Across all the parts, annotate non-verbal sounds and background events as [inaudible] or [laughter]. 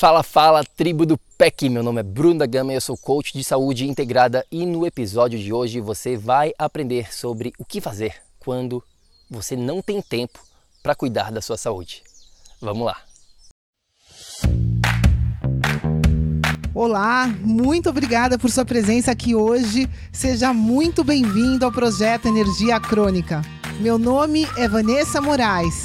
Fala, fala, tribo do PEC! Meu nome é Bruno da Gama e eu sou coach de saúde integrada e no episódio de hoje você vai aprender sobre o que fazer quando você não tem tempo para cuidar da sua saúde. Vamos lá! Olá, muito obrigada por sua presença aqui hoje. Seja muito bem-vindo ao projeto Energia Crônica. Meu nome é Vanessa Moraes.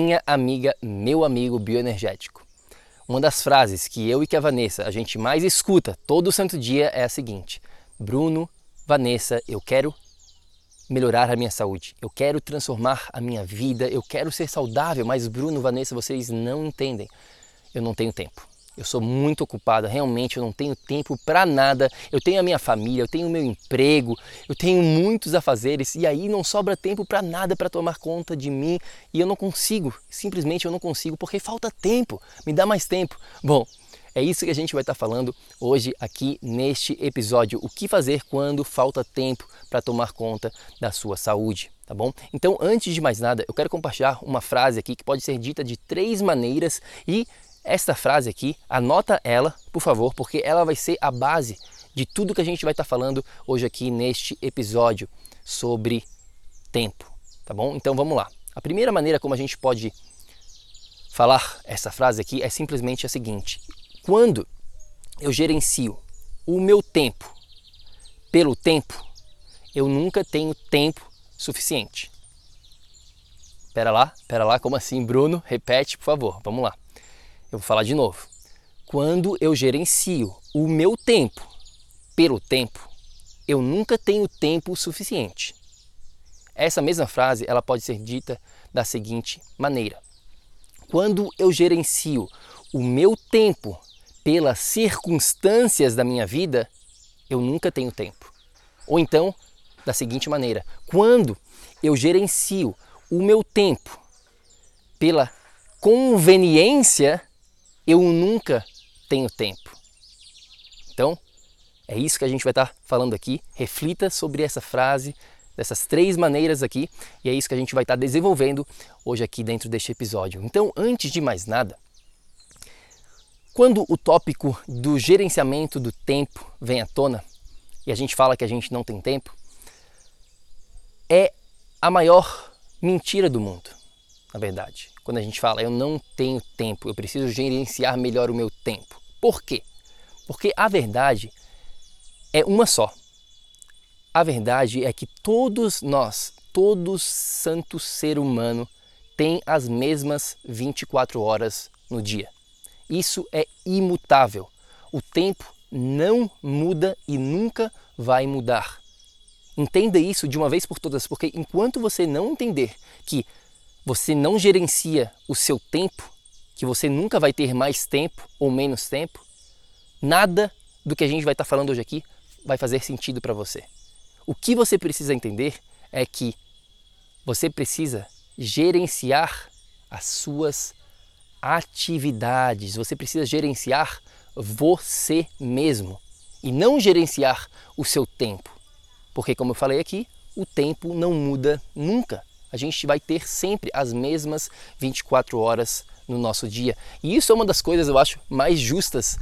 Minha amiga, meu amigo bioenergético. Uma das frases que eu e que a Vanessa a gente mais escuta todo santo dia é a seguinte: Bruno, Vanessa, eu quero melhorar a minha saúde, eu quero transformar a minha vida, eu quero ser saudável, mas Bruno, Vanessa, vocês não entendem. Eu não tenho tempo. Eu sou muito ocupada, realmente eu não tenho tempo para nada. Eu tenho a minha família, eu tenho o meu emprego, eu tenho muitos afazeres e aí não sobra tempo para nada para tomar conta de mim e eu não consigo, simplesmente eu não consigo porque falta tempo. Me dá mais tempo. Bom, é isso que a gente vai estar tá falando hoje aqui neste episódio. O que fazer quando falta tempo para tomar conta da sua saúde, tá bom? Então, antes de mais nada, eu quero compartilhar uma frase aqui que pode ser dita de três maneiras e esta frase aqui, anota ela, por favor, porque ela vai ser a base de tudo que a gente vai estar falando hoje aqui neste episódio sobre tempo, tá bom? Então vamos lá. A primeira maneira como a gente pode falar essa frase aqui é simplesmente a seguinte: quando eu gerencio o meu tempo pelo tempo, eu nunca tenho tempo suficiente. Pera lá, pera lá, como assim, Bruno? Repete, por favor. Vamos lá. Eu vou falar de novo. Quando eu gerencio o meu tempo pelo tempo, eu nunca tenho tempo suficiente. Essa mesma frase ela pode ser dita da seguinte maneira: Quando eu gerencio o meu tempo pelas circunstâncias da minha vida, eu nunca tenho tempo. Ou então, da seguinte maneira: quando eu gerencio o meu tempo pela conveniência, eu nunca tenho tempo. Então, é isso que a gente vai estar falando aqui. Reflita sobre essa frase, dessas três maneiras aqui, e é isso que a gente vai estar desenvolvendo hoje aqui dentro deste episódio. Então, antes de mais nada, quando o tópico do gerenciamento do tempo vem à tona, e a gente fala que a gente não tem tempo, é a maior mentira do mundo, na verdade quando a gente fala eu não tenho tempo, eu preciso gerenciar melhor o meu tempo. Por quê? Porque a verdade é uma só. A verdade é que todos nós, todo santo ser humano, tem as mesmas 24 horas no dia. Isso é imutável. O tempo não muda e nunca vai mudar. Entenda isso de uma vez por todas, porque enquanto você não entender que você não gerencia o seu tempo, que você nunca vai ter mais tempo ou menos tempo, nada do que a gente vai estar falando hoje aqui vai fazer sentido para você. O que você precisa entender é que você precisa gerenciar as suas atividades, você precisa gerenciar você mesmo e não gerenciar o seu tempo. Porque, como eu falei aqui, o tempo não muda nunca a gente vai ter sempre as mesmas 24 horas no nosso dia. E isso é uma das coisas, eu acho, mais justas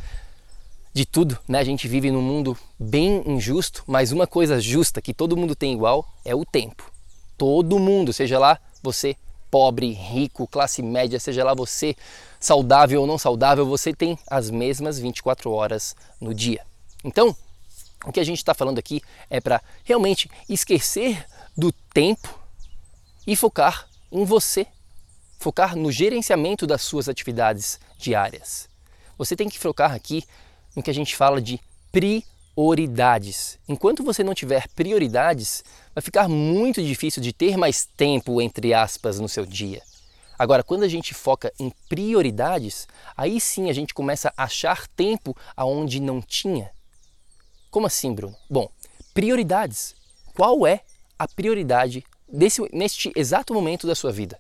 de tudo, né? A gente vive num mundo bem injusto, mas uma coisa justa que todo mundo tem igual é o tempo. Todo mundo, seja lá você pobre, rico, classe média, seja lá você saudável ou não saudável, você tem as mesmas 24 horas no dia. Então, o que a gente está falando aqui é para realmente esquecer do tempo e focar em você, focar no gerenciamento das suas atividades diárias. Você tem que focar aqui no que a gente fala de prioridades. Enquanto você não tiver prioridades, vai ficar muito difícil de ter mais tempo, entre aspas, no seu dia. Agora, quando a gente foca em prioridades, aí sim a gente começa a achar tempo aonde não tinha. Como assim, Bruno? Bom, prioridades. Qual é a prioridade desse, neste exato momento da sua vida?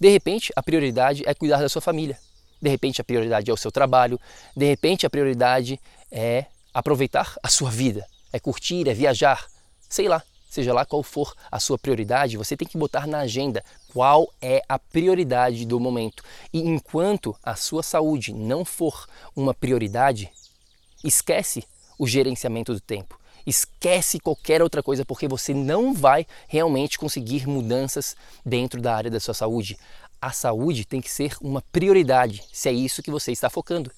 De repente, a prioridade é cuidar da sua família. De repente, a prioridade é o seu trabalho. De repente, a prioridade é aproveitar a sua vida, é curtir, é viajar. Sei lá, seja lá qual for a sua prioridade, você tem que botar na agenda qual é a prioridade do momento. E enquanto a sua saúde não for uma prioridade, esquece o gerenciamento do tempo. Esquece qualquer outra coisa porque você não vai realmente conseguir mudanças dentro da área da sua saúde. A saúde tem que ser uma prioridade, se é isso que você está focando.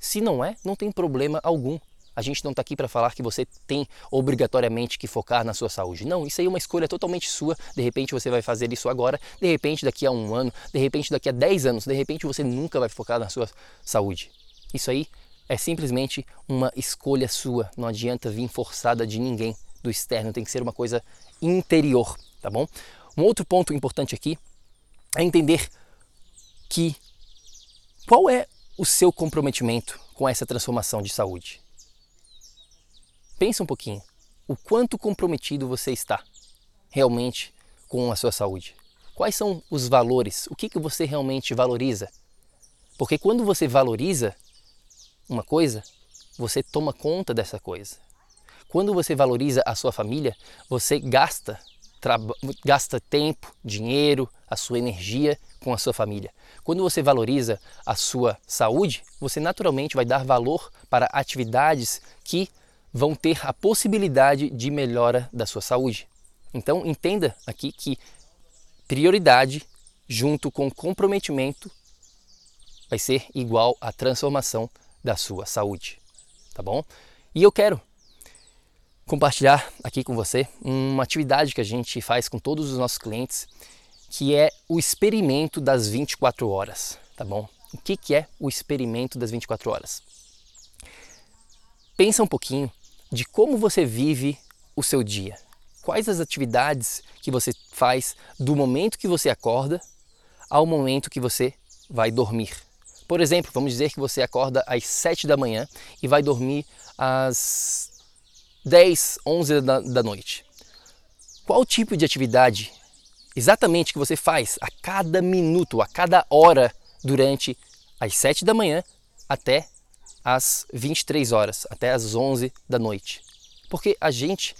Se não é, não tem problema algum. A gente não está aqui para falar que você tem obrigatoriamente que focar na sua saúde. Não, isso aí é uma escolha totalmente sua. De repente você vai fazer isso agora, de repente daqui a um ano, de repente daqui a 10 anos, de repente você nunca vai focar na sua saúde. Isso aí é simplesmente uma escolha sua, não adianta vir forçada de ninguém do externo, tem que ser uma coisa interior, tá bom? Um outro ponto importante aqui é entender que qual é o seu comprometimento com essa transformação de saúde. Pensa um pouquinho, o quanto comprometido você está realmente com a sua saúde. Quais são os valores? O que, que você realmente valoriza? Porque quando você valoriza, uma coisa, você toma conta dessa coisa. Quando você valoriza a sua família, você gasta, gasta tempo, dinheiro, a sua energia com a sua família. Quando você valoriza a sua saúde, você naturalmente vai dar valor para atividades que vão ter a possibilidade de melhora da sua saúde. Então entenda aqui que prioridade junto com comprometimento vai ser igual a transformação da sua saúde, tá bom? E eu quero compartilhar aqui com você uma atividade que a gente faz com todos os nossos clientes, que é o experimento das 24 horas, tá bom? O que, que é o experimento das 24 horas? Pensa um pouquinho de como você vive o seu dia. Quais as atividades que você faz do momento que você acorda ao momento que você vai dormir. Por exemplo, vamos dizer que você acorda às 7 da manhã e vai dormir às 10, 11 da, da noite. Qual tipo de atividade exatamente que você faz a cada minuto, a cada hora durante as 7 da manhã até as 23 horas, até as 11 da noite? Porque a gente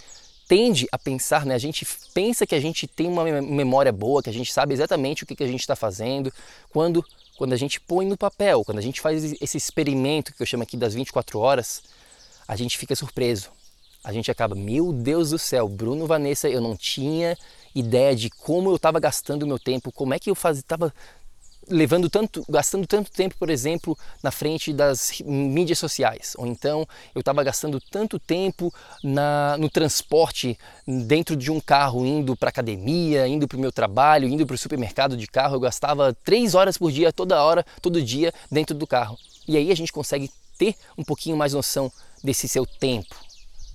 tende a pensar, né? A gente pensa que a gente tem uma memória boa, que a gente sabe exatamente o que a gente está fazendo, quando quando a gente põe no papel, quando a gente faz esse experimento que eu chamo aqui das 24 horas, a gente fica surpreso. A gente acaba, meu Deus do céu, Bruno, Vanessa, eu não tinha ideia de como eu estava gastando o meu tempo, como é que eu estava levando tanto, gastando tanto tempo, por exemplo, na frente das mídias sociais, ou então eu estava gastando tanto tempo na, no transporte dentro de um carro, indo para academia, indo para o meu trabalho, indo para o supermercado de carro, eu gastava três horas por dia, toda hora, todo dia dentro do carro. E aí a gente consegue ter um pouquinho mais noção desse seu tempo.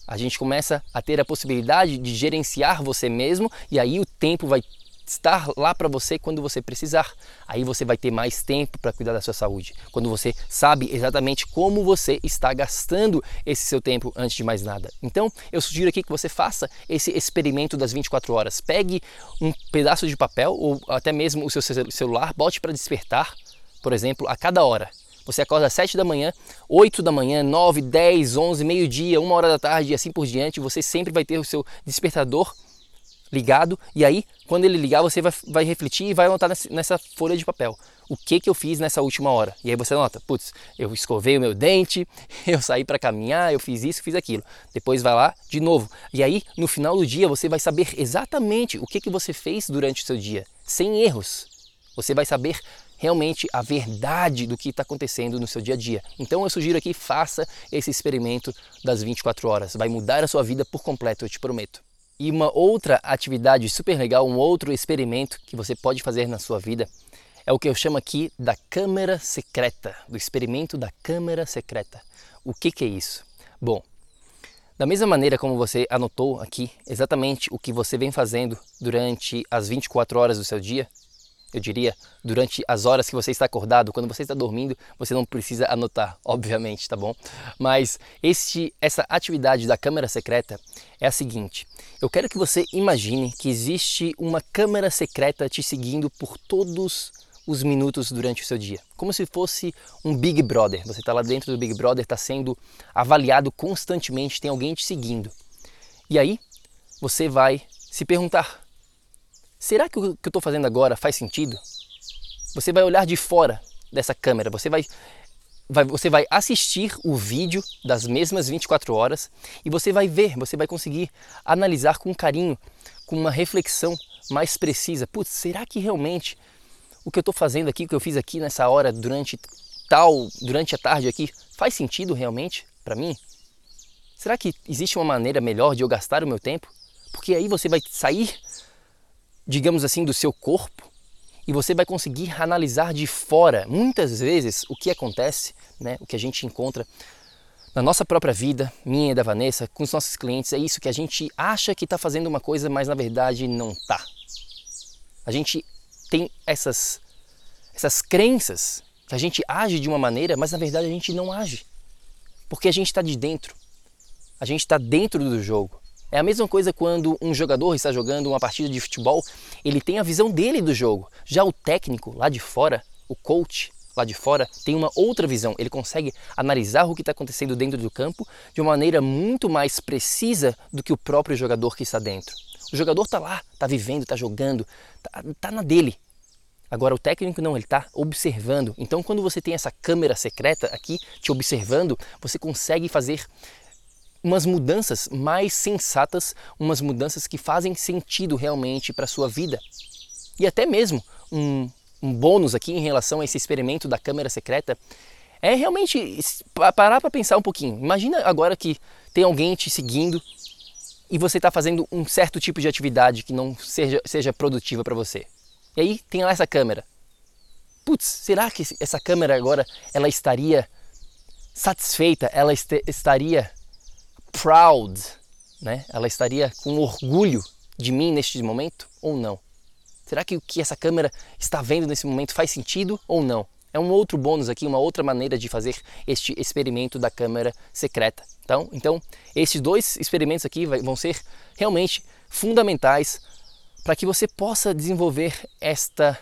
A gente começa a ter a possibilidade de gerenciar você mesmo e aí o tempo vai estar lá para você quando você precisar. Aí você vai ter mais tempo para cuidar da sua saúde. Quando você sabe exatamente como você está gastando esse seu tempo antes de mais nada. Então, eu sugiro aqui que você faça esse experimento das 24 horas. Pegue um pedaço de papel ou até mesmo o seu celular, bote para despertar, por exemplo, a cada hora. Você acorda às 7 da manhã, 8 da manhã, 9, 10, 11, meio-dia, 1 hora da tarde e assim por diante. Você sempre vai ter o seu despertador ligado e aí quando ele ligar você vai, vai refletir e vai anotar nessa folha de papel o que, que eu fiz nessa última hora. E aí você nota, putz, eu escovei o meu dente, [laughs] eu saí para caminhar, eu fiz isso, fiz aquilo. Depois vai lá de novo. E aí, no final do dia, você vai saber exatamente o que, que você fez durante o seu dia, sem erros. Você vai saber realmente a verdade do que está acontecendo no seu dia a dia. Então eu sugiro aqui, faça esse experimento das 24 horas. Vai mudar a sua vida por completo, eu te prometo. E uma outra atividade super legal, um outro experimento que você pode fazer na sua vida é o que eu chamo aqui da câmera secreta, do experimento da câmera secreta. O que, que é isso? Bom, da mesma maneira como você anotou aqui exatamente o que você vem fazendo durante as 24 horas do seu dia, eu diria, durante as horas que você está acordado, quando você está dormindo, você não precisa anotar, [laughs] obviamente, tá bom? Mas este, essa atividade da câmera secreta é a seguinte: eu quero que você imagine que existe uma câmera secreta te seguindo por todos os minutos durante o seu dia. Como se fosse um Big Brother. Você está lá dentro do Big Brother, está sendo avaliado constantemente, tem alguém te seguindo. E aí você vai se perguntar: será que o que eu estou fazendo agora faz sentido? Você vai olhar de fora dessa câmera, você vai, vai, você vai assistir o vídeo das mesmas 24 horas e você vai ver, você vai conseguir analisar com carinho, com uma reflexão mais precisa. Putz, será que realmente o que eu estou fazendo aqui, o que eu fiz aqui nessa hora durante tal, durante a tarde aqui, faz sentido realmente para mim? Será que existe uma maneira melhor de eu gastar o meu tempo? Porque aí você vai sair, digamos assim, do seu corpo e você vai conseguir analisar de fora, muitas vezes, o que acontece, né, o que a gente encontra na nossa própria vida, minha e da Vanessa, com os nossos clientes, é isso que a gente acha que está fazendo uma coisa, mas na verdade não está. A gente tem essas, essas crenças que a gente age de uma maneira, mas na verdade a gente não age. Porque a gente está de dentro. A gente está dentro do jogo. É a mesma coisa quando um jogador está jogando uma partida de futebol, ele tem a visão dele do jogo. Já o técnico lá de fora, o coach lá de fora, tem uma outra visão. Ele consegue analisar o que está acontecendo dentro do campo de uma maneira muito mais precisa do que o próprio jogador que está dentro. O jogador está lá, está vivendo, está jogando, está tá na dele. Agora o técnico não, ele está observando. Então quando você tem essa câmera secreta aqui te observando, você consegue fazer umas mudanças mais sensatas, umas mudanças que fazem sentido realmente para a sua vida. E até mesmo um, um bônus aqui em relação a esse experimento da câmera secreta é realmente parar para pensar um pouquinho. Imagina agora que tem alguém te seguindo e você está fazendo um certo tipo de atividade que não seja, seja produtiva para você. E aí tem lá essa câmera. Putz, será que essa câmera agora ela estaria satisfeita? Ela est estaria proud, né? Ela estaria com orgulho de mim neste momento ou não? Será que o que essa câmera está vendo nesse momento faz sentido ou não? É um outro bônus aqui, uma outra maneira de fazer este experimento da câmera secreta. Então, então esses dois experimentos aqui vão ser realmente fundamentais para que você possa desenvolver esta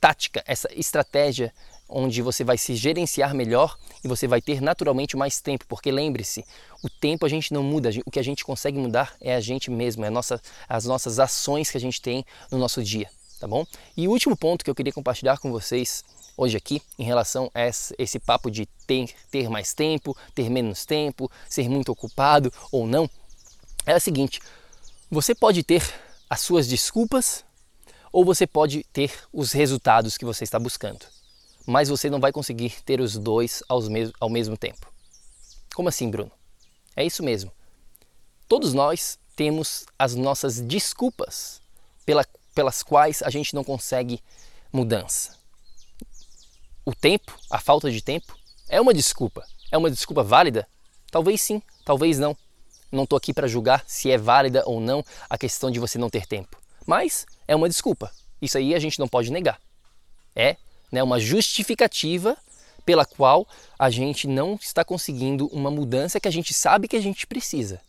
tática, essa estratégia onde você vai se gerenciar melhor e você vai ter naturalmente mais tempo, porque lembre-se, o tempo a gente não muda, o que a gente consegue mudar é a gente mesmo, é nossa, as nossas ações que a gente tem no nosso dia, tá bom? E o último ponto que eu queria compartilhar com vocês hoje aqui em relação a esse papo de ter, ter mais tempo, ter menos tempo, ser muito ocupado ou não, é o seguinte: você pode ter as suas desculpas ou você pode ter os resultados que você está buscando, mas você não vai conseguir ter os dois ao mesmo tempo. Como assim, Bruno? É isso mesmo. Todos nós temos as nossas desculpas pela, pelas quais a gente não consegue mudança o tempo, a falta de tempo, é uma desculpa. É uma desculpa válida? Talvez sim, talvez não. Não estou aqui para julgar se é válida ou não a questão de você não ter tempo. Mas é uma desculpa. Isso aí a gente não pode negar. É né, uma justificativa pela qual a gente não está conseguindo uma mudança que a gente sabe que a gente precisa.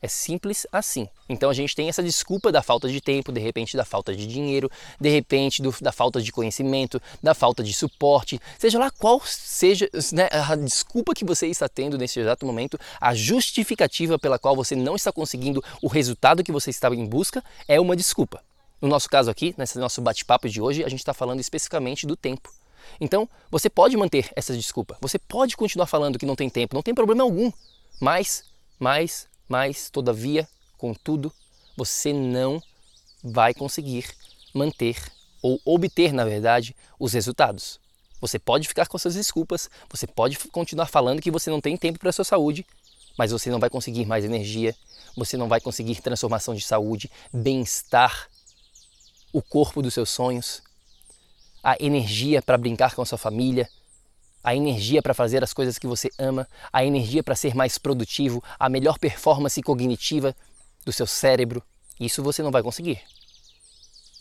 É simples assim. Então a gente tem essa desculpa da falta de tempo, de repente da falta de dinheiro, de repente do, da falta de conhecimento, da falta de suporte, seja lá qual seja né, a desculpa que você está tendo nesse exato momento, a justificativa pela qual você não está conseguindo o resultado que você estava em busca é uma desculpa. No nosso caso aqui, nesse nosso bate-papo de hoje, a gente está falando especificamente do tempo. Então, você pode manter essa desculpa. Você pode continuar falando que não tem tempo, não tem problema algum. Mas, mas, mas, todavia, contudo, você não vai conseguir manter ou obter, na verdade, os resultados. Você pode ficar com suas desculpas, você pode continuar falando que você não tem tempo para a sua saúde, mas você não vai conseguir mais energia, você não vai conseguir transformação de saúde, bem-estar, o corpo dos seus sonhos, a energia para brincar com a sua família, a energia para fazer as coisas que você ama, a energia para ser mais produtivo, a melhor performance cognitiva do seu cérebro. Isso você não vai conseguir.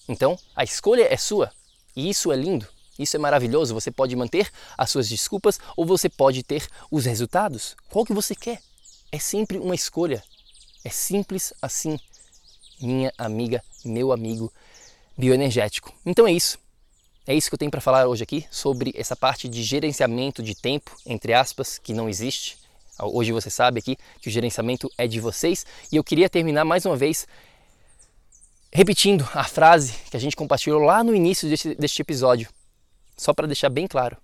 Então, a escolha é sua. E isso é lindo. Isso é maravilhoso. Você pode manter as suas desculpas ou você pode ter os resultados. Qual que você quer? É sempre uma escolha. É simples assim. Minha amiga, meu amigo bioenergético. Então é isso. É isso que eu tenho para falar hoje aqui sobre essa parte de gerenciamento de tempo, entre aspas, que não existe. Hoje você sabe aqui que o gerenciamento é de vocês e eu queria terminar mais uma vez repetindo a frase que a gente compartilhou lá no início deste, deste episódio, só para deixar bem claro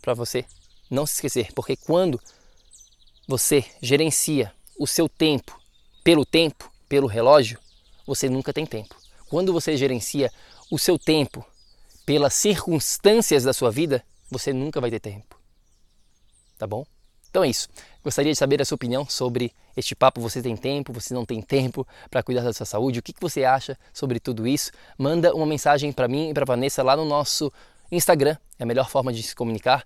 para você não se esquecer, porque quando você gerencia o seu tempo pelo tempo, pelo relógio, você nunca tem tempo. Quando você gerencia o seu tempo pelas circunstâncias da sua vida, você nunca vai ter tempo. Tá bom? Então é isso. Gostaria de saber a sua opinião sobre este papo. Você tem tempo? Você não tem tempo para cuidar da sua saúde? O que, você acha sobre tudo isso? Manda uma mensagem para mim e para Vanessa lá no nosso Instagram. É a melhor forma de se comunicar.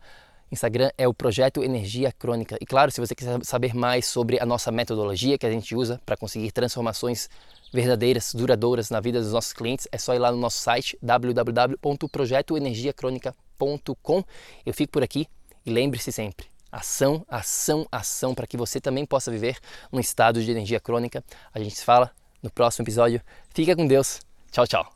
Instagram é o projeto Energia Crônica. E claro, se você quiser saber mais sobre a nossa metodologia que a gente usa para conseguir transformações verdadeiras, duradouras na vida dos nossos clientes, é só ir lá no nosso site www.projetoenergiacronica.com. Eu fico por aqui e lembre-se sempre: ação, ação, ação, para que você também possa viver um estado de energia crônica. A gente se fala no próximo episódio. Fica com Deus. Tchau, tchau.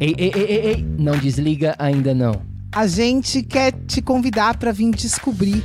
Ei, ei, ei, ei, ei, não desliga ainda não. A gente quer te convidar para vir descobrir